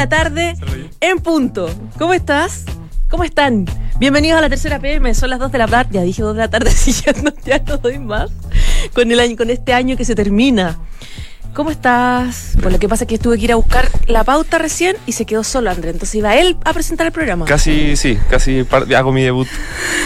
la tarde en punto. ¿Cómo estás? ¿Cómo están? Bienvenidos a la tercera PM, son las 2 de la tarde, ya dije 2 de la tarde, si ya no, ya no doy más, con, el año, con este año que se termina. ¿Cómo estás? Bueno, lo que pasa es que tuve que ir a buscar la pauta recién y se quedó solo André, entonces iba él a presentar el programa. Casi, sí, casi hago mi debut.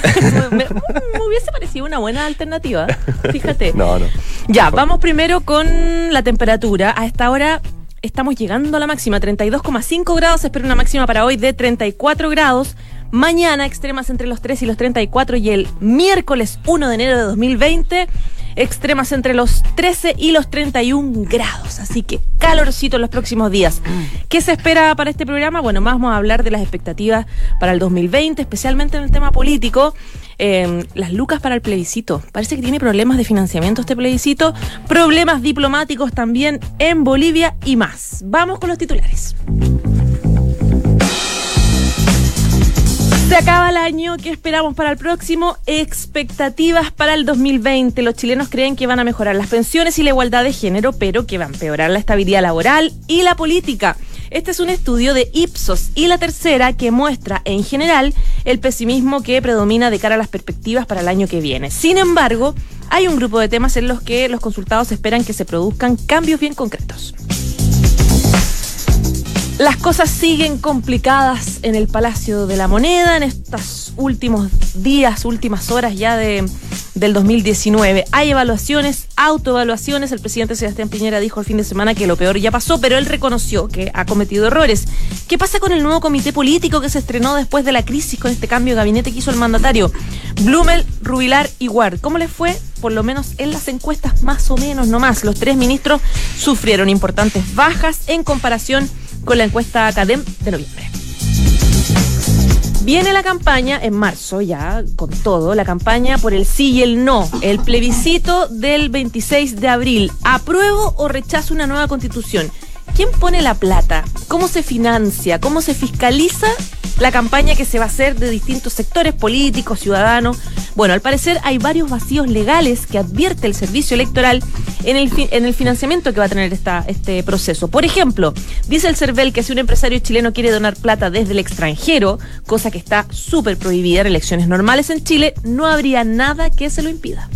me, me hubiese parecido una buena alternativa, fíjate. No, no. Ya, vamos primero con la temperatura. A esta hora estamos llegando a la máxima, 32,5 grados. Se espera una máxima para hoy de 34 grados. Mañana extremas entre los 3 y los 34 y el miércoles 1 de enero de 2020 extremas entre los 13 y los 31 grados. Así que calorcito en los próximos días. ¿Qué se espera para este programa? Bueno, más vamos a hablar de las expectativas para el 2020, especialmente en el tema político. Eh, las lucas para el plebiscito. Parece que tiene problemas de financiamiento este plebiscito, problemas diplomáticos también en Bolivia y más. Vamos con los titulares. Se acaba el año, ¿qué esperamos para el próximo? Expectativas para el 2020. Los chilenos creen que van a mejorar las pensiones y la igualdad de género, pero que van a empeorar la estabilidad laboral y la política. Este es un estudio de Ipsos y la tercera que muestra en general el pesimismo que predomina de cara a las perspectivas para el año que viene. Sin embargo, hay un grupo de temas en los que los consultados esperan que se produzcan cambios bien concretos. Las cosas siguen complicadas en el Palacio de la Moneda en estos últimos días, últimas horas ya de, del 2019. Hay evaluaciones, autoevaluaciones. El presidente Sebastián Piñera dijo el fin de semana que lo peor ya pasó, pero él reconoció que ha cometido errores. ¿Qué pasa con el nuevo comité político que se estrenó después de la crisis con este cambio de gabinete que hizo el mandatario? Blumel, Rubilar y Ward. ¿Cómo les fue? Por lo menos en las encuestas, más o menos, no más. Los tres ministros sufrieron importantes bajas en comparación con la encuesta Academ de noviembre. Viene la campaña en marzo, ya con todo, la campaña por el sí y el no, el plebiscito del 26 de abril. ¿Apruebo o rechazo una nueva constitución? ¿Quién pone la plata? ¿Cómo se financia? ¿Cómo se fiscaliza la campaña que se va a hacer de distintos sectores políticos, ciudadanos? Bueno, al parecer hay varios vacíos legales que advierte el servicio electoral en el, en el financiamiento que va a tener esta, este proceso. Por ejemplo, dice el CERVEL que si un empresario chileno quiere donar plata desde el extranjero, cosa que está súper prohibida en elecciones normales en Chile, no habría nada que se lo impida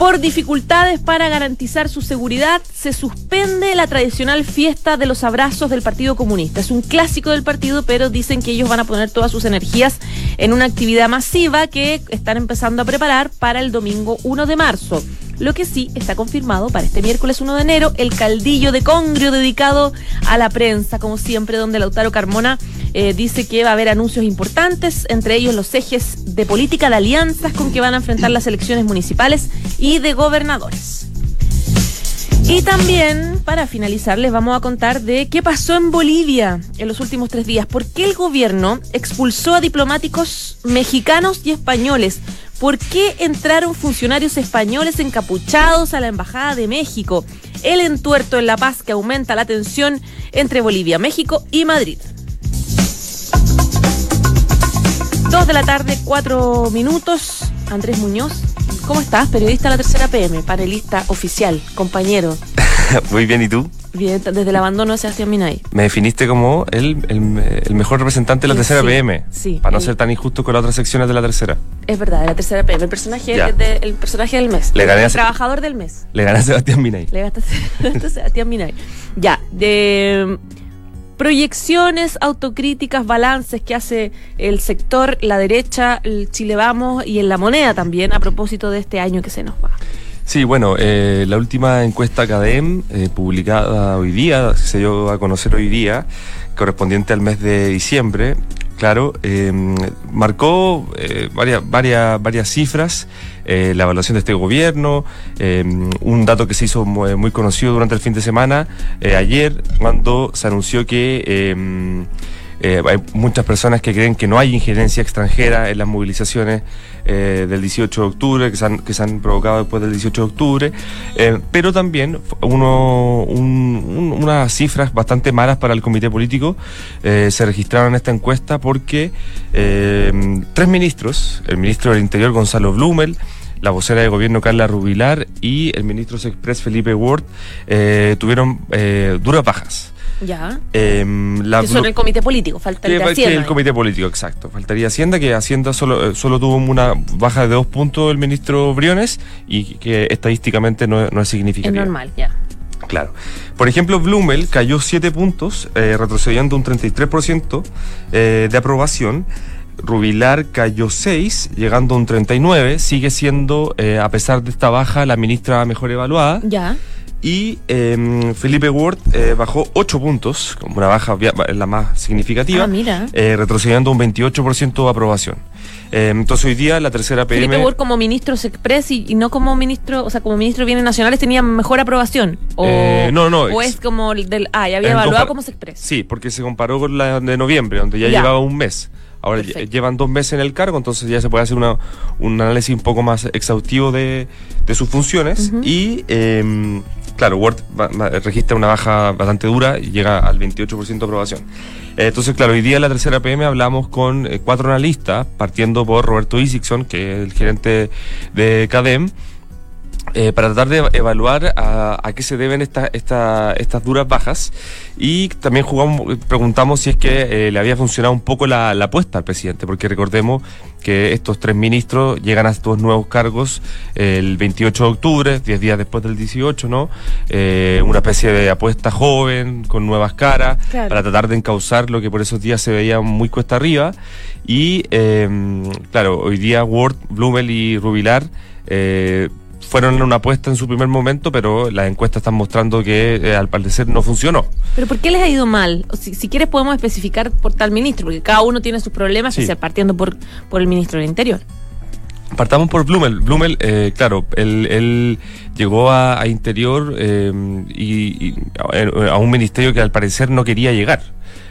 por dificultades para garantizar su seguridad, se suspende la tradicional fiesta de los abrazos del Partido Comunista. Es un clásico del partido, pero dicen que ellos van a poner todas sus energías en una actividad masiva que están empezando a preparar para el domingo 1 de marzo. Lo que sí está confirmado para este miércoles 1 de enero, el caldillo de Congrio dedicado a la prensa, como siempre, donde Lautaro Carmona eh, dice que va a haber anuncios importantes, entre ellos los ejes de política de alianzas con que van a enfrentar las elecciones municipales y de gobernadores. Y también, para finalizar, les vamos a contar de qué pasó en Bolivia en los últimos tres días. ¿Por qué el gobierno expulsó a diplomáticos mexicanos y españoles? ¿Por qué entraron funcionarios españoles encapuchados a la Embajada de México? El entuerto en La Paz que aumenta la tensión entre Bolivia, México y Madrid. Dos de la tarde, cuatro minutos. Andrés Muñoz, ¿cómo estás? Periodista de la tercera PM, panelista oficial, compañero. Muy bien, ¿y tú? Bien, desde el abandono de Sebastián Minay. Me definiste como el, el- el mejor representante de la Sí, tercera sí, PM. sí. Para no El- ser tan injusto con las otras secciones de la tercera. Es verdad, de la tercera PM, el personaje, de- el personaje del mes. Le gané el a- trabajador del mes. Le gané a Sebastián Minay. Le gastaste a Sebastián Minay. Ya, de mm, proyecciones, autocríticas, balances que hace el sector, la derecha, el Chile Vamos y en la moneda también a propósito de este año que se nos va. Sí, bueno, eh, la última encuesta CADEM, eh, publicada hoy día, se dio a conocer hoy día, correspondiente al mes de diciembre, claro, eh, marcó eh, varias, varias, varias cifras, eh, la evaluación de este gobierno, eh, un dato que se hizo muy, muy conocido durante el fin de semana, eh, ayer, cuando se anunció que... eh, hay muchas personas que creen que no hay injerencia extranjera en las movilizaciones eh, del 18 de octubre, que se han, que se han provocado después del 18 de octubre, eh, pero también uno, un- un- unas cifras bastante malas para el comité político se registraron en esta encuesta porque tres ministros, el ministro del Interior Gonzalo Blumel, la vocera de gobierno Carla Rubilar y el ministro Express Felipe Ward tuvieron duras bajas. Ya. Em, la, que son el comité político, faltaría Hacienda. el comité político, exacto. Faltaría Hacienda, que Hacienda solo, solo tuvo una baja de dos puntos el ministro Briones y que estadísticamente no, no es significativa. Es normal, ya. Claro. Por ejemplo, Blumel cayó 7 puntos, eh, retrocediendo un 33% eh, de aprobación. Rubilar cayó 6, llegando a un 39. Sigue siendo, eh, a pesar de esta baja, la ministra mejor evaluada. Ya. Y em, Felipe Ward bajó 8 puntos, como una baja la más significativa, ah, retrocediendo un 28% de aprobación. Eh, entonces hoy día la tercera PM... Felipe Ward como ministro Express y, y, no como ministro, o sea, como ministro de Bienes Nacionales tenía mejor aprobación. O, eh, no, no. O es como del... Ah, ya había evaluado como Express. Sí, porque se comparó con la de noviembre, donde ya, llevaba un mes. Ahora llevan dos meses en el cargo, entonces ya se puede hacer una, un análisis un poco más exhaustivo de, de sus funciones. Y eh, claro, Word registra una baja bastante dura y llega al 28% de aprobación. Eh, entonces, claro, hoy día en la tercera PM hablamos con eh, cuatro analistas, partiendo por Roberto Isikson, que es el gerente de CADEM, eh, para tratar de evaluar a, qué se deben esta, estas duras bajas y también jugamos, preguntamos si es que eh, le había funcionado un poco la, apuesta al presidente, porque recordemos que estos tres ministros llegan a estos nuevos cargos el 28 de octubre, 10 días después del 18, ¿no? Eh, una especie de apuesta joven, con nuevas caras, para tratar de encauzar lo que por esos días se veía muy cuesta arriba. Y, claro, hoy día Ward, Blumel y Rubilar eh, fueron una apuesta en su primer momento, pero las encuestas están mostrando que eh, al parecer no funcionó. ¿Pero por qué les ha ido mal? si, quieres podemos especificar por tal ministro, porque cada uno tiene sus problemas, sí. partiendo por, por el ministro del Interior. Partamos por Blumel. Blumel, eh, claro, él, llegó a, Interior eh, y, a un ministerio que al parecer no quería llegar.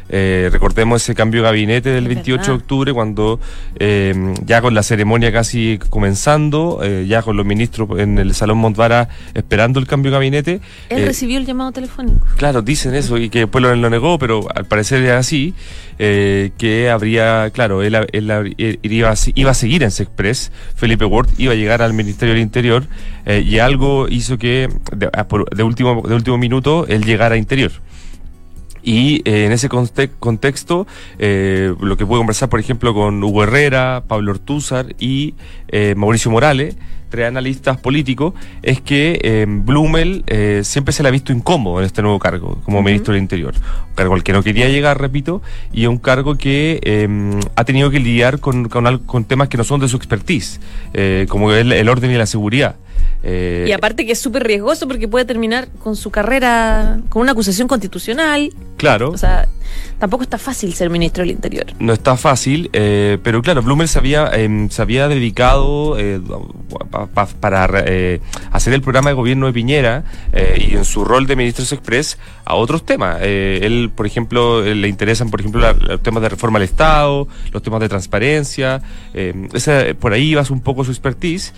Eh, recordemos ese cambio de gabinete del 28 de octubre, cuando eh, ya con la ceremonia casi comenzando, eh, ya con los ministros en el Salón Montvara esperando el cambio de gabinete. Él recibió el llamado telefónico. Claro, dicen eso y que después lo, lo negó, pero al parecer era así, que habría, claro, él, iba, iba, a seguir en Sexpress, Felipe Ward iba a llegar al Ministerio del Interior y algo hizo que de, último, de último minuto él llegara a Interior. Y eh, en ese contexto, eh, lo que puedo conversar, por ejemplo, con Hugo Herrera, Pablo Ortúzar y eh, Mauricio Morales, tres analistas políticos, es que Blumel siempre se le ha visto incómodo en este nuevo cargo como ministro del Interior. Un cargo al que no quería llegar, repito, y un cargo que ha tenido que lidiar con, con, temas que no son de su expertise, como el, el orden y la seguridad. Eh, y aparte que es súper riesgoso porque puede terminar con su carrera con una acusación constitucional. Claro. O sea, tampoco está fácil ser ministro del Interior. No está fácil, eh, pero claro, Blumel se había, em, se había dedicado eh, para hacer el programa de gobierno de Piñera y en su rol de ministro express a otros temas. él, por ejemplo, le interesan, por ejemplo, los temas de reforma al Estado, los temas de transparencia. Ese, por ahí vas un poco su expertise,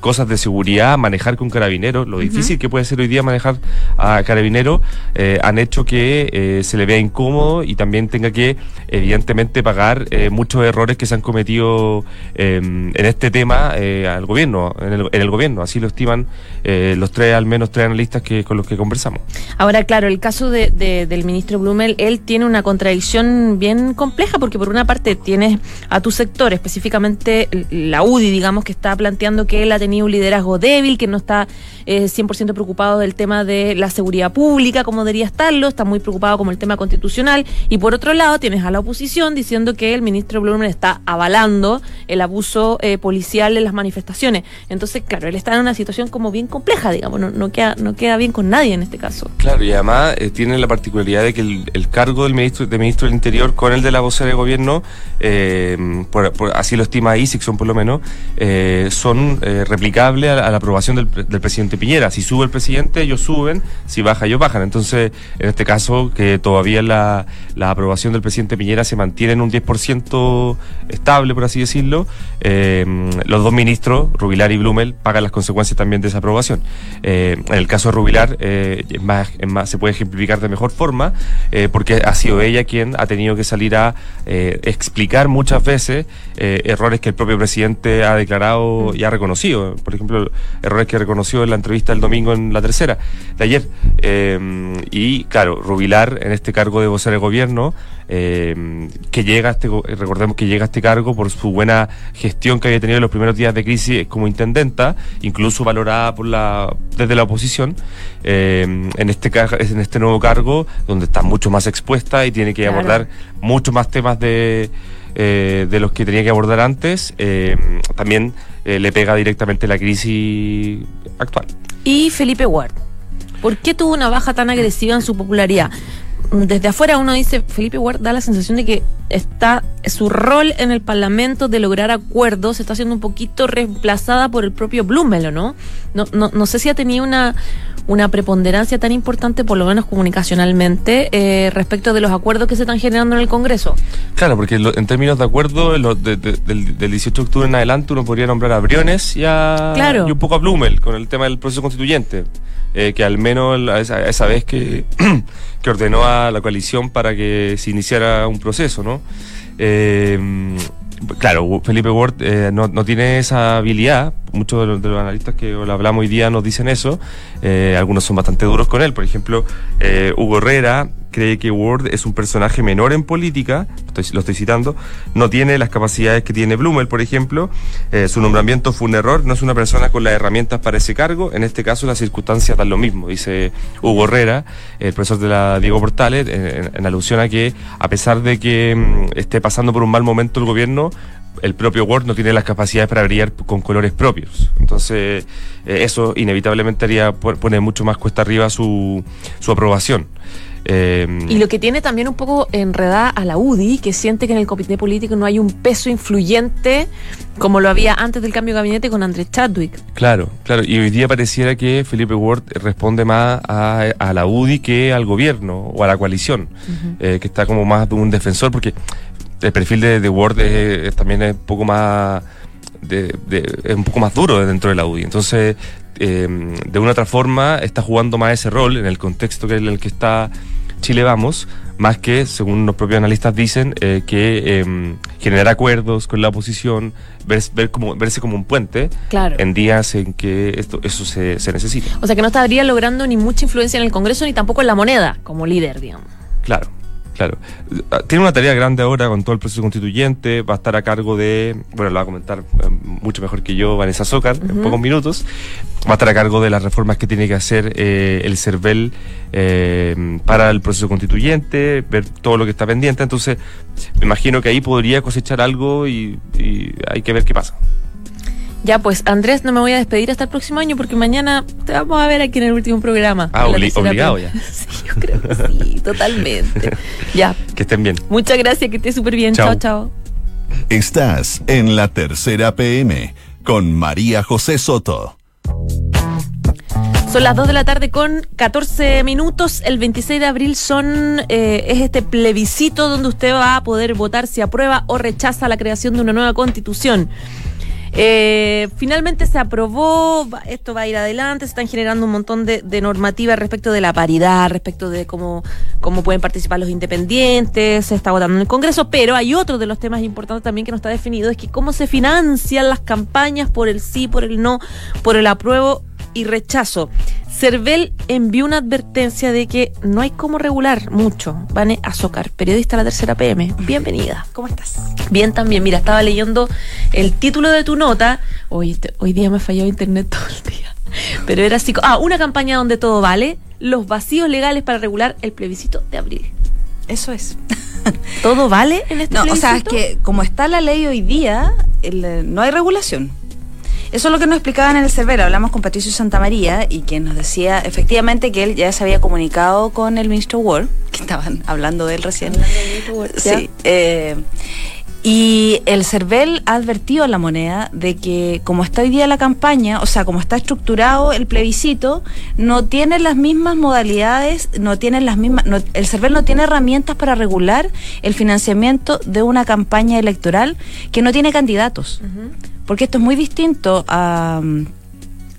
cosas de seguridad manejar con carabineros, lo difícil que puede ser hoy día manejar a carabineros, eh, han hecho que eh, se le vea incómodo y también tenga que, evidentemente, pagar eh, muchos errores que se han cometido em, en este tema al gobierno, en el, gobierno. Así lo estiman los tres, al menos tres analistas que con los que conversamos. Ahora, claro, el caso de, del ministro Blumel, él tiene una contradicción bien compleja, porque por una parte tienes a tu sector, específicamente la UDI, digamos, que está planteando que él ha tenido un liderazgo débil, que no está eh, 100% preocupado del tema de la seguridad pública, como debería estarlo, está muy preocupado como el tema constitucional. Y por otro lado, tienes a la oposición diciendo que el ministro Blumen está avalando el abuso eh, policial en las manifestaciones. Entonces, claro, él está en una situación como bien compleja, digamos, no, queda, no queda bien con nadie en este caso. Claro, y además eh, tiene la particularidad de que el, cargo del ministro, de ministro del Interior con el de la vocera de gobierno, eh, por, así lo estima Isixson por lo menos, son replicables a, la aprobación del, presidente Piñera. Si sube el presidente, ellos suben, si baja, ellos bajan. Entonces, en este caso, que todavía la, aprobación del presidente Piñera se mantiene en un 10% estable, por así decirlo, eh, los dos ministros, Rubilar y Blumel, pagan las consecuencias también de esa aprobación. Eh, en el caso de Rubilar, eh, más, más, se puede ejemplificar de mejor forma, porque ha sido ella quien ha tenido que salir a explicar muchas veces errores que el propio presidente ha declarado y ha reconocido. Por ejemplo, errores que reconoció en la entrevista del domingo en la tercera, de ayer. Eh, y claro, Rubilar en este cargo de vocero de gobierno, eh, que llega a este, recordemos que llega a este cargo por su buena gestión que había tenido en los primeros días de crisis como intendenta, incluso valorada por la, desde la oposición, eh, en, este, en este nuevo cargo, donde está mucho más expuesta y tiene que abordar muchos más temas de eh, de los que tenía que abordar antes, eh, también eh, le pega directamente la crisis actual. Y Felipe Ward, ¿por qué tuvo una baja tan agresiva en su popularidad? Desde afuera uno dice, Felipe Ward da la sensación de que está su rol en el Parlamento de lograr acuerdos está siendo un poquito reemplazada por el propio Blumelo, ¿no? No, no, no sé si ha tenido una una preponderancia tan importante, por lo menos comunicacionalmente, eh, respecto de los acuerdos que se están generando en el Congreso. Claro, porque en términos de acuerdo, del, 18 de octubre en adelante uno podría nombrar a Briones y, a, y un poco a Blumel con el tema del proceso constituyente. Eh, que al menos esa, vez que, que ordenó a la coalición para que se iniciara un proceso, ¿no? Eh, claro, Felipe Ward eh, no, no, tiene esa habilidad. Muchos de los, de los, analistas que hablamos hoy día nos dicen eso. Eh, algunos son bastante duros con él. Por ejemplo, eh, Hugo Herrera cree que Ward es un personaje menor en política, lo estoy citando, no tiene las capacidades que tiene Blumel, por ejemplo, eh, su nombramiento fue un error, no es una persona con las herramientas para ese cargo, en este caso las circunstancias dan lo mismo, dice Hugo Herrera, el profesor de la Diego Portales, en, alusión a que a pesar de que mm, esté pasando por un mal momento el gobierno, el propio Word no tiene las capacidades para brillar con colores propios. Entonces, eh, eso inevitablemente haría poner mucho más cuesta arriba su, su aprobación. Eh, y lo que tiene también un poco enredada a la UDI, que siente que en el comité político no hay un peso influyente como lo había antes del cambio de gabinete con Andrés Chadwick. Claro, claro. Y hoy día pareciera que Felipe Ward responde más a, la UDI que al gobierno o a la coalición, eh, que está como más de un defensor, porque el perfil de, de Ward también es un poco más... De, es un poco más duro dentro de la UDI. Entonces, eh, de una otra forma, está jugando más ese rol en el contexto que en el que está Chile Vamos, más que, según los propios analistas dicen, eh, que eh, generar acuerdos con la oposición, ver, ver como, verse como un puente en días en que esto, eso se, se necesita. O sea que no estaría logrando ni mucha influencia en el Congreso ni tampoco en la moneda como líder, digamos. Claro. Claro. Ah, tiene una tarea grande ahora con todo el proceso constituyente. Va a estar a cargo de, bueno, lo va a comentar eh, mucho mejor que yo Vanessa Zócar en pocos minutos. Va a estar a cargo de las reformas que tiene que hacer eh, el CERVEL eh, para el proceso constituyente, ver todo lo que está pendiente. Entonces, me imagino que ahí podría cosechar algo y hay que ver qué pasa. Ya, pues Andrés, no me voy a despedir hasta el próximo año porque mañana te vamos a ver aquí en el último programa. Ah, obligado ya. sí, yo creo que sí, totalmente. Ya. Que estén bien. Muchas gracias, que estés súper bien. Chao, chao. Estás en la tercera PM con María José Soto. Son las 2 de la tarde con 14 minutos. El 26 de abril son eh, es este plebiscito donde usted va a poder votar si aprueba o rechaza la creación de una nueva constitución. Eh, finalmente se aprobó, esto va a ir adelante, se están generando un montón de, normativas respecto de la paridad, respecto de cómo, cómo pueden participar los independientes, se está votando en el Congreso, pero hay otro de los temas importantes también que no está definido, es que cómo se financian las campañas por el sí, por el no, por el apruebo y rechazo. Cervel envió una advertencia de que no hay cómo regular mucho. Vane Azócar, periodista de la tercera PM. Bienvenida. ¿Cómo estás? Bien también. Mira, estaba leyendo el título de tu nota. Hoy, hoy día me ha fallado internet todo el día. Pero era así. Ah, una campaña donde todo vale. Los vacíos legales para regular el plebiscito de abril. Eso es. ¿Todo vale en este no, plebiscito? O sea, es que como está la ley hoy día, no hay regulación. Eso es lo que nos explicaban en el server. Hablamos con Patricio Santamaría y quien nos decía efectivamente que él ya se había comunicado con el ministro Ward, que estaban hablando de él recién. sí. Eh, y el CERVEL ha advertido a la moneda de que como está hoy día la campaña, o sea, como está estructurado el plebiscito, no tiene las mismas modalidades, no tiene las mismas, el CERVEL no tiene herramientas para regular el financiamiento de una campaña electoral que no tiene candidatos. Porque esto es muy distinto a,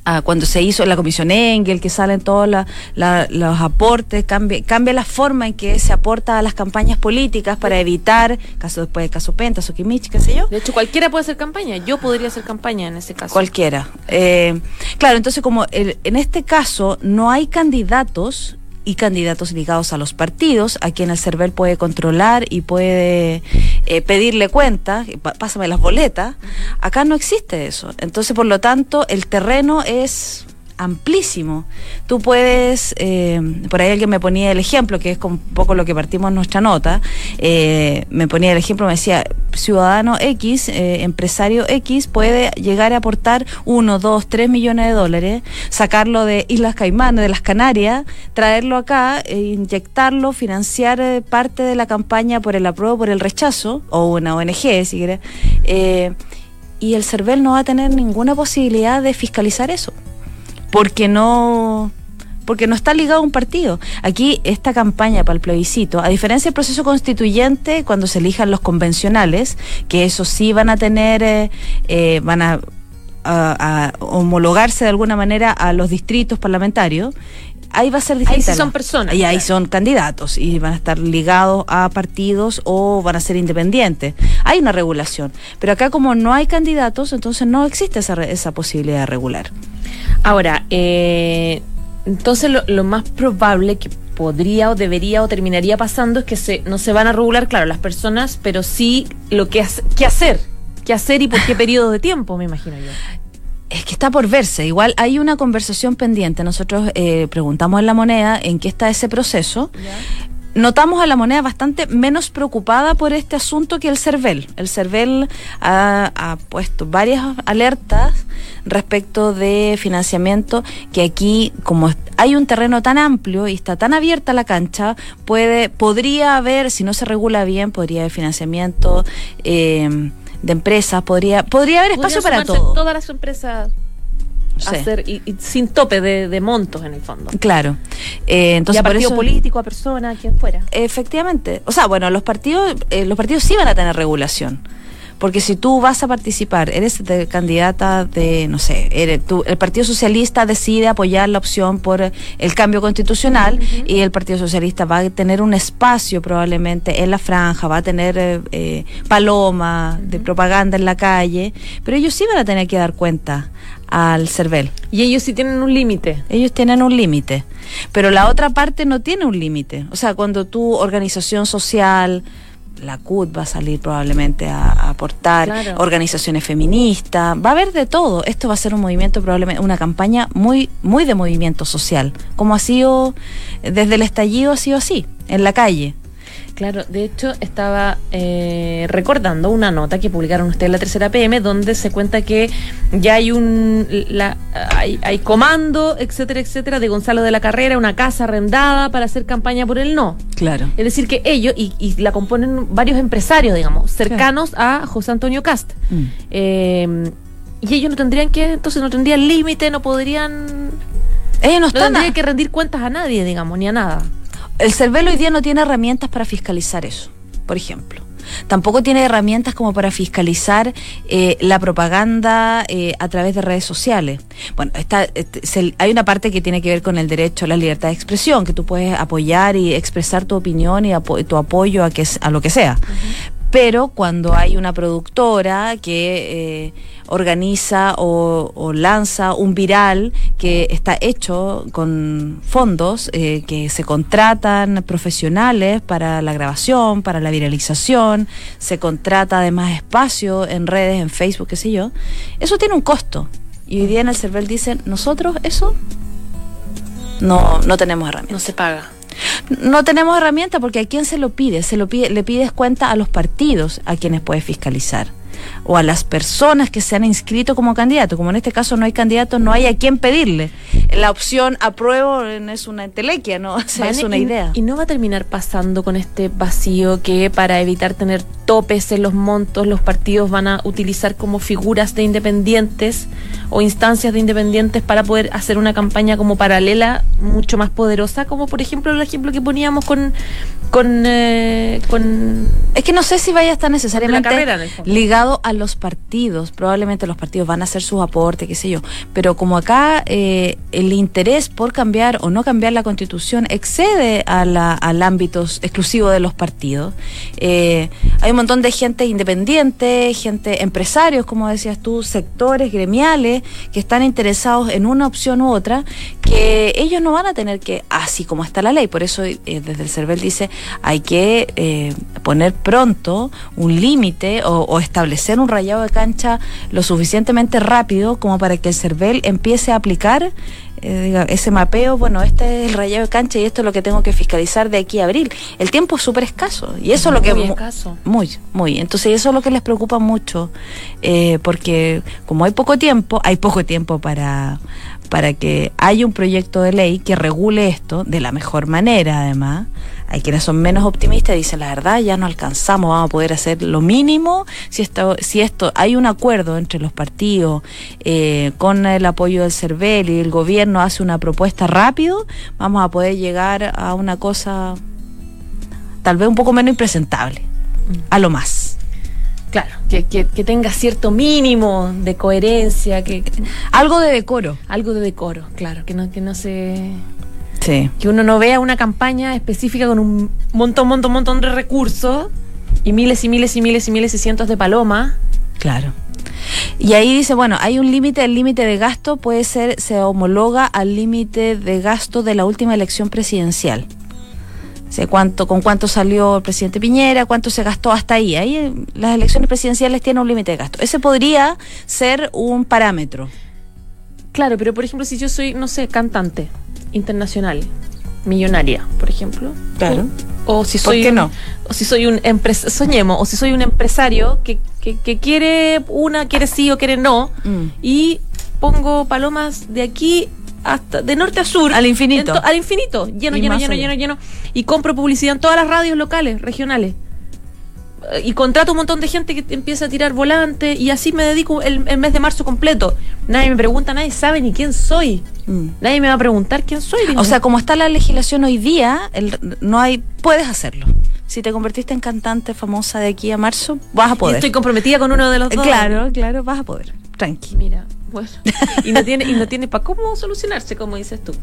Ah, cuando se hizo la comisión Engel, que salen todos la- la- los aportes, cambia, cambia la forma en que se aporta a las campañas políticas para evitar, caso después de caso Penta, Sokimich, qué sé yo, De hecho, cualquiera puede hacer campaña. Yo podría hacer campaña en ese caso. Cualquiera. Eh, claro, entonces como el- en este caso no hay candidatos y candidatos ligados a los partidos, a quien el CERVEL puede controlar y puede eh, pedirle cuenta, pa- pásame las boletas, acá no existe eso. Entonces, por lo tanto, el terreno es amplísimo. Tú puedes, eh, por ahí alguien me ponía el ejemplo, que es un poco lo que partimos en nuestra nota, eh, me ponía el ejemplo, me decía, ciudadano X, eh, empresario X, puede llegar a aportar uno, dos, tres millones de dólares, sacarlo de Islas Caimán, de las Canarias, traerlo acá, e inyectarlo, financiar eh, parte de la campaña por el apruebo, por el rechazo, o una ONG, si quieres, eh, y el CERVEL no va a tener ninguna posibilidad de fiscalizar eso porque no porque no está ligado a un partido. Aquí esta campaña para el plebiscito, a diferencia del proceso constituyente, cuando se elijan los convencionales, que eso sí van a tener, eh, eh, van a, a- a homologarse de alguna manera a los distritos parlamentarios, ahí va a ser distinta. sí la- son personas, Y ahí claro. son candidatos y van a estar ligados a partidos o van a ser independientes. Hay una regulación. Pero acá como no hay candidatos, entonces no existe esa, esa posibilidad de regular. Ahora, eh, entonces lo, lo más probable que podría o debería o terminaría pasando es que se, no se van a regular, claro, las personas, pero sí lo que, hace- qué hacer. ¿Qué hacer y por qué periodo de tiempo, me imagino yo? Es que está por verse. Igual hay una conversación pendiente. Nosotros eh, preguntamos en la moneda en qué está ese proceso. Notamos a la moneda bastante menos preocupada por este asunto que el CERVEL. El CERVEL ha, ha puesto varias alertas respecto de financiamiento que aquí, como hay un terreno tan amplio y está tan abierta la cancha, puede, podría haber, si no se regula bien, podría haber financiamiento eh, de empresas, podría, podría haber espacio para todo. Todas las empresas Sí. hacer y, y sin tope de, de montos en el fondo. Claro. Eh, entonces, y a por partido eso- político, a persona, a quien fuera. Efectivamente. O sea, bueno, los partidos, eh, los partidos sí van a tener regulación. Porque si tú vas a participar, eres de- candidata de, no sé, eres tú- el Partido Socialista decide apoyar la opción por el cambio constitucional y el Partido Socialista va a tener un espacio probablemente en la franja, va a tener eh, eh, paloma de propaganda en la calle, pero ellos sí van a tener que dar cuenta al CERVEL. Y ellos sí tienen un límite. Ellos tienen un límite, pero la otra parte no tiene un límite. O sea, cuando tu organización social, la CUT va a salir probablemente a, aportar, Claro. organizaciones feministas, va a haber de todo. Esto va a ser un movimiento probablemente, una campaña muy, muy de movimiento social, como ha sido desde el estallido ha sido así, en la calle. Claro, de hecho estaba eh, recordando una nota que publicaron ustedes en la tercera PM donde se cuenta que ya hay un la, hay, hay comando, etcétera, etcétera, de Gonzalo de la Carrera, una casa arrendada para hacer campaña por el no. Claro. Es decir, que ellos, y, y la componen varios empresarios, digamos, cercanos a José Antonio Cast. Mm. Eh, y ellos no tendrían que, entonces no tendrían límite, no podrían, Ellos no no están... tendrían a- que rendir cuentas a nadie, digamos, ni a nada. El CERVEL hoy día no tiene herramientas para fiscalizar eso, por ejemplo. Tampoco tiene herramientas como para fiscalizar eh, la propaganda eh, a través de redes sociales. Bueno, está, este, se- hay una parte que tiene que ver con el derecho a la libertad de expresión, que tú puedes apoyar y expresar tu opinión y tu apoyo a, que, a lo que sea. Pero cuando hay una productora que eh, organiza o, lanza un viral que está hecho con fondos eh, que se contratan profesionales para la grabación, para la viralización, se contrata además espacio en redes, en Facebook, qué sé yo, eso tiene un costo. Y hoy día en el CERVEL dicen, nosotros eso no, no tenemos herramientas. No se paga. No tenemos herramienta porque a quién se lo pide, se lo pide, le pides cuenta a los partidos a quienes puedes fiscalizar o a las personas que se han inscrito como candidato. Como en este caso no hay candidato, no hay a quién pedirle. La opción apruebo es una entelequia, no, O sea, es una y- idea. Y no va a terminar pasando con este vacío que para evitar tener topes en los montos, los partidos van a utilizar como figuras de independientes o instancias de independientes para poder hacer una campaña como paralela mucho más poderosa, como por ejemplo el ejemplo que poníamos con con, eh, con Es que no sé si vaya a estar necesariamente ligado a los partidos. Probablemente los partidos van a hacer sus aportes, qué sé yo. Pero como acá eh, el interés por cambiar o no cambiar la constitución excede a la, al ámbito exclusivo de los partidos, eh, hay un montón de gente independiente, gente, empresarios, como decías tú, sectores gremiales que están interesados en una opción u otra, que ellos no van a tener que, así como está la ley. Por eso eh, desde el CERVEL dice, hay que eh, poner pronto un límite o, o establecer un rayado de cancha lo suficientemente rápido como para que el CERVEL empiece a aplicar eh, ese mapeo, bueno, este es el rayado de cancha y esto es lo que tengo que fiscalizar de aquí a abril. El tiempo es súper escaso y eso es lo que... Muy mu- escaso. Muy, muy. Entonces eso es lo que les preocupa mucho, eh, porque como hay poco tiempo, hay poco tiempo para, para que haya un proyecto de ley que regule esto de la mejor manera, además. Hay quienes son menos optimistas y dicen, la verdad, ya no alcanzamos, vamos a poder hacer lo mínimo si esto, si esto hay un acuerdo entre los partidos, eh, con el apoyo del CERVEL y el gobierno hace una propuesta rápido, vamos a poder llegar a una cosa tal vez un poco menos impresentable, a lo más. Claro, que, que, que tenga cierto mínimo de coherencia, que, que- Algo de decoro. algo de decoro, claro, que no, que no se Sí. que uno no vea una campaña específica con un montón, montón, montón de recursos y miles y miles y miles y miles y cientos de palomas. Claro. Y ahí dice, bueno, hay un límite, el límite de gasto puede ser, se homologa al límite de gasto de la última elección presidencial. Cuánto, con cuánto salió el presidente Piñera, cuánto se gastó hasta ahí. Ahí eh, las elecciones presidenciales tienen un límite de gasto. Ese podría ser un parámetro. Claro, pero por ejemplo, si yo soy, no sé, cantante internacional, millonaria, por ejemplo. Claro. O, o si ¿Por soy qué un- no? O si soy un empresario, soñemos, o si soy un empresario que, que, que quiere una, quiere sí o quiere no, Mm. y pongo palomas de aquí hasta de norte a sur Al infinito. to- al infinito lleno Y lleno lleno allá. lleno lleno y compro publicidad en todas las radios locales regionales y contrato un montón de gente que empieza a tirar volantes y así me dedico el, el mes de marzo completo nadie me pregunta nadie sabe ni quién soy Mm. nadie me va a preguntar quién soy O sea, como está la legislación hoy día, el- no hay, puedes hacerlo. Si te convertiste en cantante famosa de aquí a marzo, vas a poder. estoy comprometida con uno de los Eh, dos Claro, claro, vas a poder. Tranqui. mira bueno y no tiene y no tiene para cómo solucionarse como dices tú.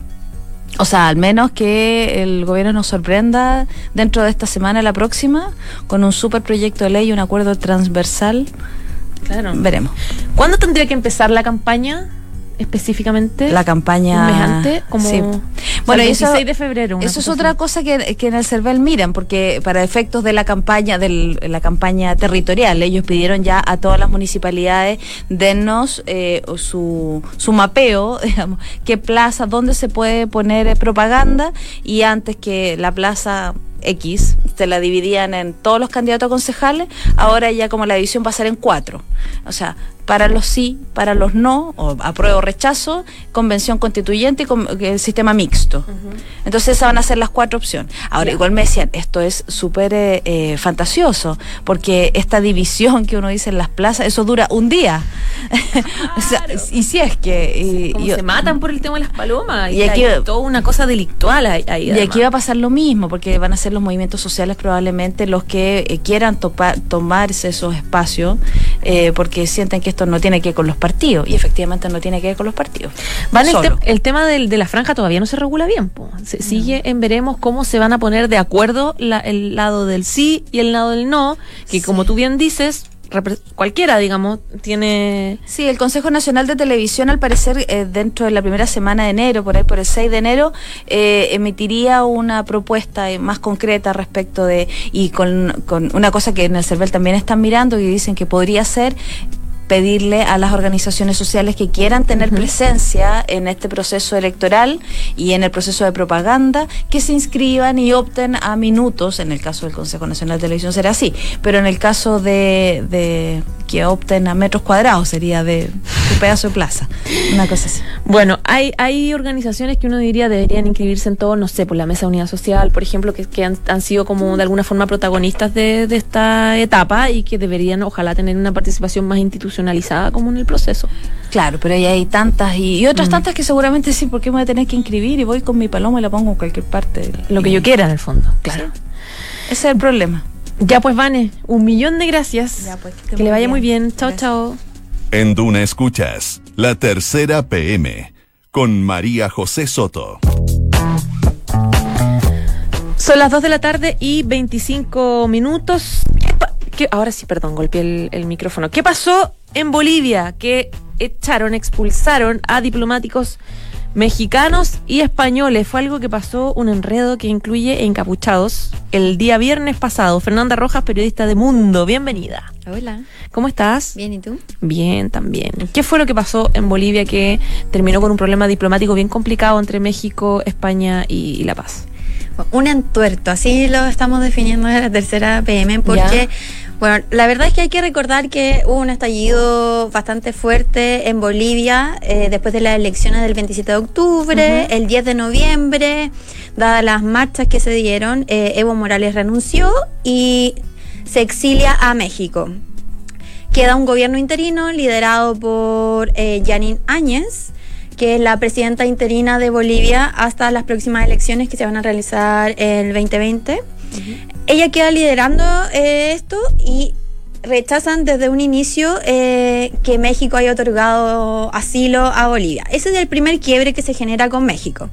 O sea, al menos que el gobierno nos sorprenda dentro de esta semana, la próxima, con un super proyecto de ley y un acuerdo transversal, claro. veremos. ¿Cuándo tendría que empezar la campaña específicamente? La campaña. Un mes antes, como Sí. bueno, el y eso- 16 de febrero. Eso es otra así. cosa que, que en el CERVEL miran, porque para efectos de la campaña, de la campaña territorial, ellos pidieron ya a todas las municipalidades dennos eh, su, su mapeo, digamos, qué plaza, dónde se puede poner eh, propaganda, y antes que la plaza X se la dividían en todos los candidatos a concejales, ahora ya como la división va a ser en cuatro. O sea, para los sí, para los no, o apruebo o rechazo, convención constituyente y con- el sistema mixto. Entonces esas van a ser las cuatro opciones. Ahora, igual me decían, esto es súper eh, eh, fantasioso, porque esta división que uno dice en las plazas, eso dura un día. O sea, y si es que... y- Como y- se matan por el tema de las palomas. Y Y, aquí- hay toda una cosa delictual ahí. ahí, Y además. aquí va a pasar lo mismo, porque van a ser los movimientos sociales probablemente los que eh, quieran topa- tomarse esos espacios, eh, porque sienten que esto no tiene que ver con los partidos, y efectivamente no tiene que ver con los partidos. Van el, te- el tema del- de la franja todavía no se regula bien. po. Se- Sigue en veremos cómo se van a poner de acuerdo la- el lado del sí y el lado del no, que como tú bien dices, cualquiera, digamos, tiene... Sí, el Consejo Nacional de Televisión, al parecer, eh, dentro de la primera semana de enero, por ahí por el 6 de enero, eh, emitiría una propuesta eh, más concreta respecto de, y con, con una cosa que en el CERVEL también están mirando y dicen que podría ser pedirle a las organizaciones sociales que quieran tener presencia en este proceso electoral y en el proceso de propaganda que se inscriban y opten a minutos, en el caso del Consejo Nacional de Televisión será así, pero en el caso de, de que opten a metros cuadrados sería de un pedazo de plaza, una cosa así. Bueno, hay, hay organizaciones que uno diría deberían inscribirse en todo, no sé, por la Mesa de Unidad Social, por ejemplo, que, que han, han sido como de alguna forma protagonistas de, de esta etapa y que deberían, ojalá, tener una participación más institucionalizada como en el proceso. Claro, pero ahí hay tantas y, y otras tantas que seguramente sí, porque me voy a tener que inscribir y voy con mi paloma y la pongo en cualquier parte. Lo que Y- yo quiera, en el fondo, claro. Ese es el problema. Ya pues, Vane, un millón de gracias. Ya, pues, que le vaya bien. muy bien. Chao, chao. En Duna Escuchas, la tercera PM, con María José Soto. Son las 2 de la tarde y 25 minutos. ¿Qué pa- qué- ahora sí, perdón, golpeé el, el micrófono. ¿Qué pasó en Bolivia? Que echaron, expulsaron a diplomáticos mexicanos y españoles. Fue algo que pasó, un enredo que incluye encapuchados el día viernes pasado. Fernanda Rojas, periodista de Mundo, bienvenida. Hola, ¿Cómo estás? bien, ¿y tú? Bien, también. ¿Qué fue lo que pasó en Bolivia que terminó con un problema diplomático bien complicado entre México, España y, y La Paz? Un entuerto, así lo estamos definiendo en la tercera PM, porque, Ya. Bueno, la verdad es que hay que recordar que hubo un estallido bastante fuerte en Bolivia eh, después de las elecciones del 27 de octubre, el 10 de noviembre, dadas las marchas que se dieron, eh, Evo Morales renunció y se exilia a México. Queda un gobierno interino liderado por eh, Janine Áñez, que es la presidenta interina de Bolivia hasta las próximas elecciones que se van a realizar el 2020. Ella queda liderando eh, esto y rechazan desde un inicio eh, que México haya otorgado asilo a Bolivia. Ese es el primer quiebre que se genera con México.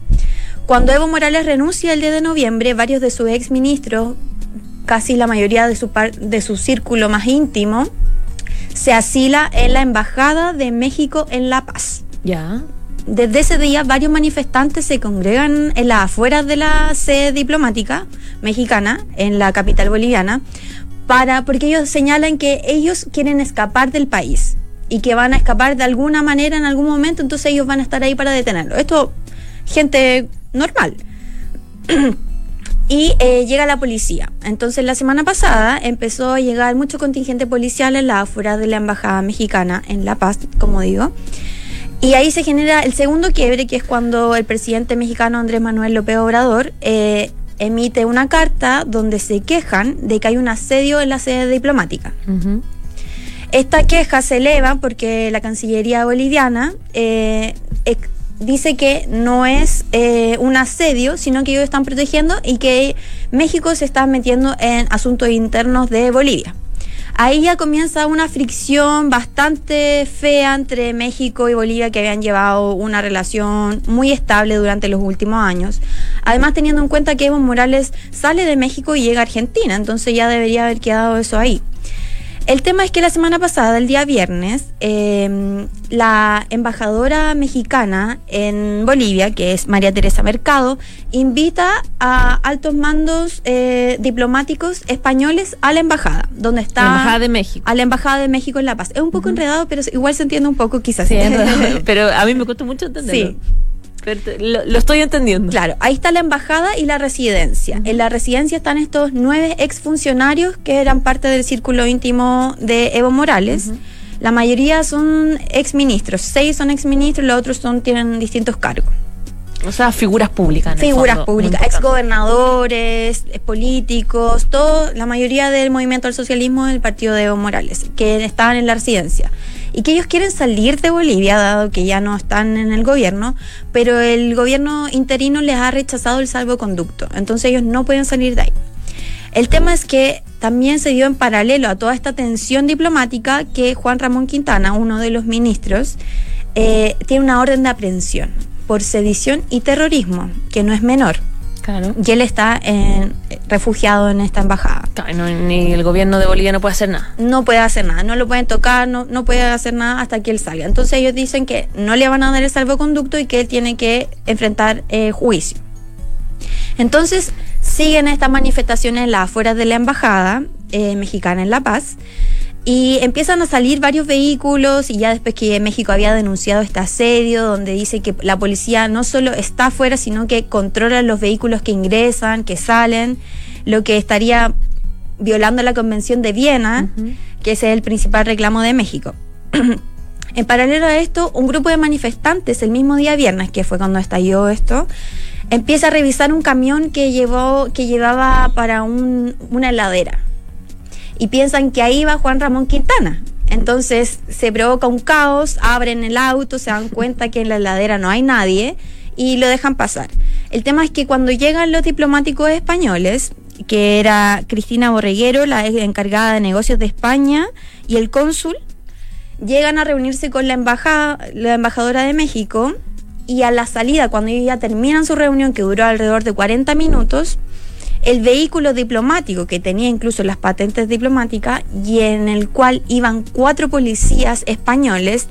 Cuando Evo Morales renuncia el 10 de noviembre, varios de sus exministros, casi la mayoría de su, par- de su círculo más íntimo, se asila en la Embajada de México en La Paz. Ya. Desde ese día, varios manifestantes se congregan en las afueras de la sede diplomática mexicana, en la capital boliviana, para, porque ellos señalan que ellos quieren escapar del país y que van a escapar de alguna manera en algún momento, entonces ellos van a estar ahí para detenerlo. Esto, gente normal. Y eh, llega la policía. Entonces la semana pasada empezó a llegar mucho contingente policial en la afuera de la embajada mexicana en La Paz, como digo. Y ahí se genera el segundo quiebre, que es cuando el presidente mexicano Andrés Manuel López Obrador eh, emite una carta donde se quejan de que hay un asedio en la sede diplomática. Esta queja se eleva porque la Cancillería boliviana eh, dice que no es eh, un asedio, sino que ellos están protegiendo y que México se está metiendo en asuntos internos de Bolivia. Ahí ya comienza una fricción bastante fea entre México y Bolivia que habían llevado una relación muy estable durante los últimos años. Además teniendo en cuenta que Evo Morales sale de México y llega a Argentina, entonces ya debería haber quedado eso ahí. El tema es que la semana pasada, el día viernes, eh, la embajadora mexicana en Bolivia, que es María Teresa Mercado, invita a altos mandos eh, diplomáticos españoles a la embajada, donde está... La Embajada de México. A la Embajada de México en La Paz. Es un poco enredado, pero igual se entiende un poco quizás. Sí, pero a mí me costó mucho entenderlo. Sí. Pero te- lo, lo estoy entendiendo. Claro, ahí está la embajada y la residencia. En la residencia están estos nueve exfuncionarios que eran parte del círculo íntimo de Evo Morales. La mayoría son exministros, seis son exministros, los otros son, tienen distintos cargos. O sea, figuras públicas. Figuras fondo, públicas, exgobernadores, eh, políticos, todo, la mayoría del movimiento al socialismo del partido de Evo Morales, que estaban en la residencia. Y que ellos quieren salir de Bolivia, dado que ya no están en el gobierno, pero el gobierno interino les ha rechazado el salvoconducto. Entonces ellos no pueden salir de ahí. El tema es que también se dio en paralelo a toda esta tensión diplomática que Juan Ramón Quintana, uno de los ministros, eh, tiene una orden de aprehensión por sedición y terrorismo, que no es menor. Claro. Y él está en- refugiado en esta embajada. Claro, no, ni el gobierno de Bolivia no puede hacer nada. No puede hacer nada, no lo pueden tocar, no, no puede hacer nada hasta que él salga. Entonces ellos dicen que no le van a dar el salvoconducto y que él tiene que enfrentar eh, juicio. Entonces siguen estas manifestaciones en las afueras de la embajada eh, mexicana en La Paz y empiezan a salir varios vehículos y ya después que México había denunciado este asedio donde dice que la policía no solo está afuera sino que controla los vehículos que ingresan, que salen, lo que estaría violando la Convención de Viena, que ese es el principal reclamo de México. En paralelo a esto, un grupo de manifestantes el mismo día viernes, que fue cuando estalló esto, empieza a revisar un camión que llevó que llevaba para un- una heladera y piensan que ahí va Juan Ramón Quintana. Entonces se provoca un caos, abren el auto, se dan cuenta que en la heladera no hay nadie y lo dejan pasar. El tema es que cuando llegan los diplomáticos españoles, que era Cristina Borreguero, la encargada de negocios de España, y el cónsul, llegan a reunirse con la, embajada, la embajadora de México y a la salida, cuando ellos ya terminan su reunión, que duró alrededor de 40 minutos, el vehículo diplomático que tenía incluso las patentes diplomáticas y en el cual iban cuatro policías españoles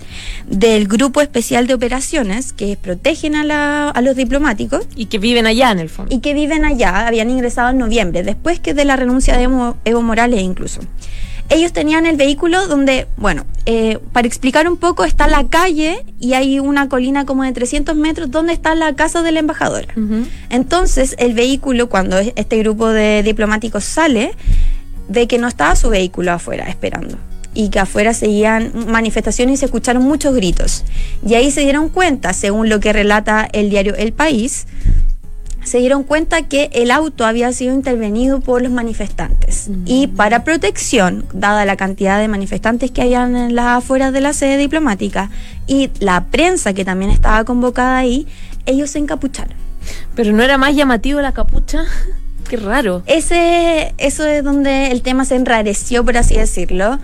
del Grupo Especial de Operaciones que protegen a, la- a los diplomáticos Y que viven allá en el fondo. y que viven allá, habían ingresado en noviembre, después que de la renuncia de Evo, Evo Morales incluso. Ellos tenían el vehículo donde, bueno, eh, para explicar un poco, está la calle y hay una colina como de 300 metros donde está la casa de la embajadora. Entonces, el vehículo, cuando es- este grupo de diplomáticos sale, ve que no estaba su vehículo afuera esperando. Y que afuera seguían manifestaciones y se escucharon muchos gritos. Y ahí se dieron cuenta, según lo que relata el diario El País, se dieron cuenta que el auto había sido intervenido por los manifestantes. Y para protección, dada la cantidad de manifestantes que habían en las afueras de la sede diplomática y la prensa que también estaba convocada ahí, ellos se encapucharon. Pero no era más llamativo la capucha. Qué raro. Ese, eso es donde el tema se enrareció, por así decirlo.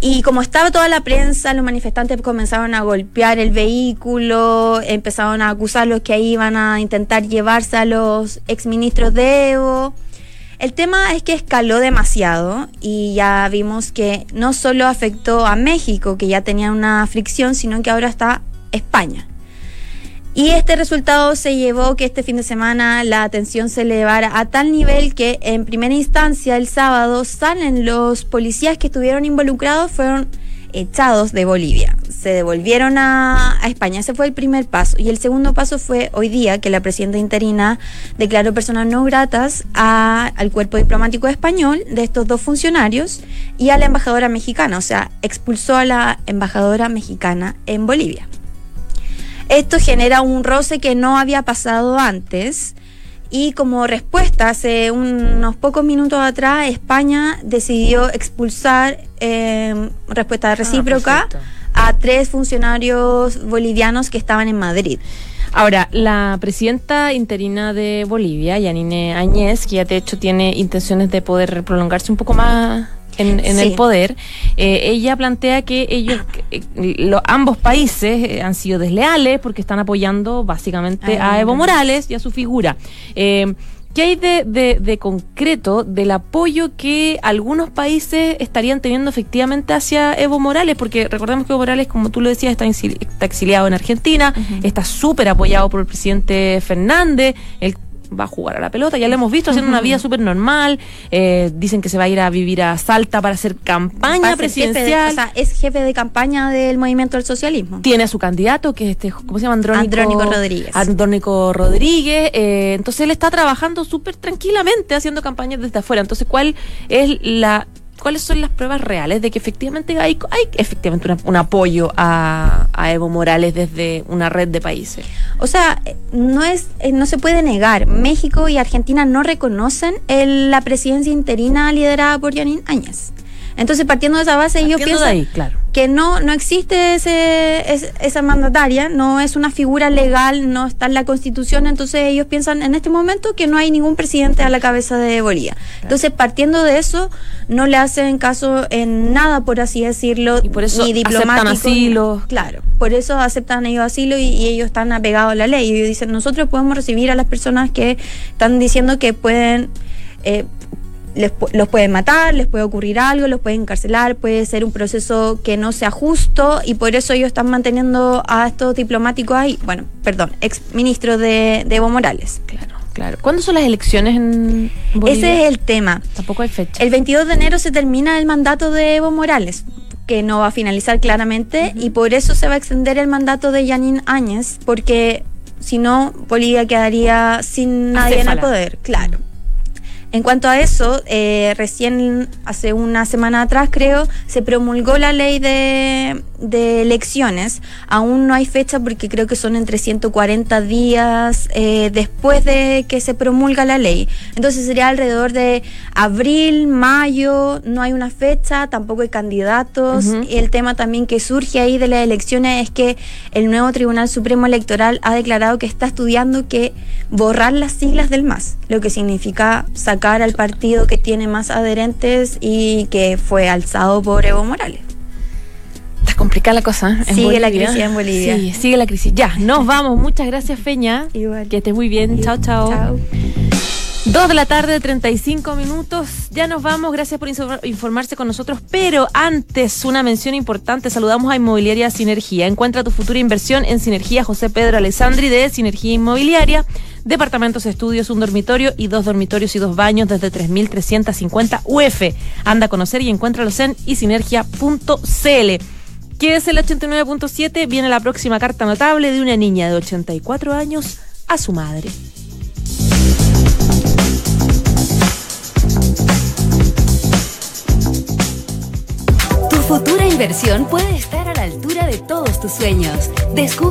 Y como estaba toda la prensa, los manifestantes comenzaron a golpear el vehículo, empezaron a acusarlos que ahí iban a intentar llevarse a los exministros de Evo. El tema es que escaló demasiado y ya vimos que no solo afectó a México, que ya tenía una fricción, sino que ahora está España. Y este resultado se llevó que este fin de semana la atención se elevara a tal nivel que en primera instancia el sábado salen los policías que estuvieron involucrados, fueron echados de Bolivia. Se devolvieron a, España. Ese fue el primer paso. Y el segundo paso fue hoy día que la presidenta interina declaró personas no gratas a- al cuerpo diplomático español de estos dos funcionarios y a la embajadora mexicana. O sea, expulsó a la embajadora mexicana en Bolivia. Esto genera un roce que no había pasado antes. Y como respuesta, hace unos pocos minutos atrás, España decidió expulsar, eh, respuesta recíproca, perfecto. a tres funcionarios bolivianos que estaban en Madrid. Ahora, la presidenta interina de Bolivia, Yanine Añez, que ya de hecho tiene intenciones de poder prolongarse un poco más en, en Sí. el poder, eh, ella plantea que ellos, eh, lo- ambos países eh, han sido desleales porque están apoyando básicamente A a Evo Morales y a su figura. Eh, ¿Qué hay de, de- de concreto del apoyo que algunos países estarían teniendo efectivamente hacia Evo Morales? Porque recordemos que Evo Morales, como tú lo decías, está, exili- está exiliado en Argentina, está súper apoyado por el presidente Fernández, él va a jugar a la pelota, ya lo hemos visto haciendo una vida súper normal, eh, dicen que se va a ir a vivir a Salta para hacer campaña a ser jefe de- presidencial. o sea, es jefe de campaña del movimiento del socialismo. tiene a su candidato, que es este, ¿cómo se llama? Andrónico, Andrónico Rodríguez. Andrónico Rodríguez. eh, entonces él está trabajando súper tranquilamente haciendo campañas desde afuera. Entonces, ¿cuál es la cuáles son las pruebas reales de que efectivamente hay, hay efectivamente un apoyo a, Evo Morales desde una red de países? O sea, no es, eh, no se puede negar. México y Argentina no reconocen el- la presidencia interina liderada por Yanin Áñez. Entonces, partiendo de esa base, ellos Partiendo piensan ahí, claro. que no, no existe ese, es- esa mandataria, no es una figura legal, no está en la constitución, entonces ellos piensan en este momento que no hay ningún presidente a la cabeza de Bolivia. Entonces, partiendo de eso, no le hacen caso en nada, por así decirlo, Y por eso ni aceptan diplomático. asilo. Claro, por eso aceptan ellos asilo y, y ellos están apegados a la ley. Y ellos dicen, nosotros podemos recibir a las personas que están diciendo que pueden... eh, les los pueden matar, les puede ocurrir algo, los pueden encarcelar, puede ser un proceso que no sea justo y por eso ellos están manteniendo a estos diplomáticos ahí, bueno, perdón, ex ministro de, de Evo Morales. Claro, claro. ¿Cuándo son las elecciones en Bolivia? Ese es el tema. Tampoco hay fecha. El 22 de enero se termina el mandato de Evo Morales, que no va a finalizar claramente, y por eso se va a extender el mandato de Yanin Áñez, porque si no, Bolivia quedaría sin nadie en el Acéfala. poder, claro. En cuanto a eso, eh, recién hace una semana atrás, creo, se promulgó la ley de, de elecciones. Aún no hay fecha porque creo que son entre 140 días eh, después de que se promulga la ley. Entonces sería alrededor de abril, mayo, no hay una fecha, tampoco hay candidatos. Y el tema también que surge ahí de las elecciones es que el nuevo Tribunal Supremo Electoral ha declarado que está estudiando que borrar las siglas del MAS, lo que significa sacar al partido que tiene más adherentes y que fue alzado por Evo Morales. Complicada la cosa. ¿eh? En Sigue la crisis en Bolivia. Sí, sigue la crisis. Ya, nos vamos. Muchas gracias, Feña. Igual. Que estés muy bien. Chao, chao. Chao. Dos de la tarde, 35 minutos. Ya nos vamos. Gracias por informarse con nosotros. Pero antes, una mención importante. Saludamos a Inmobiliaria Sinergia. Encuentra tu futura inversión en Sinergia José Pedro Alessandri de Sinergia Inmobiliaria. Departamentos, estudios, un dormitorio y dos dormitorios y dos baños desde 3.350 UF. Anda a conocer y encuéntralos en isinergia.cl. Quédese el 89.7. Viene la próxima carta notable de una niña de 84 años a su madre. Tu futura inversión puede estar a la altura de todos tus sueños. Descubre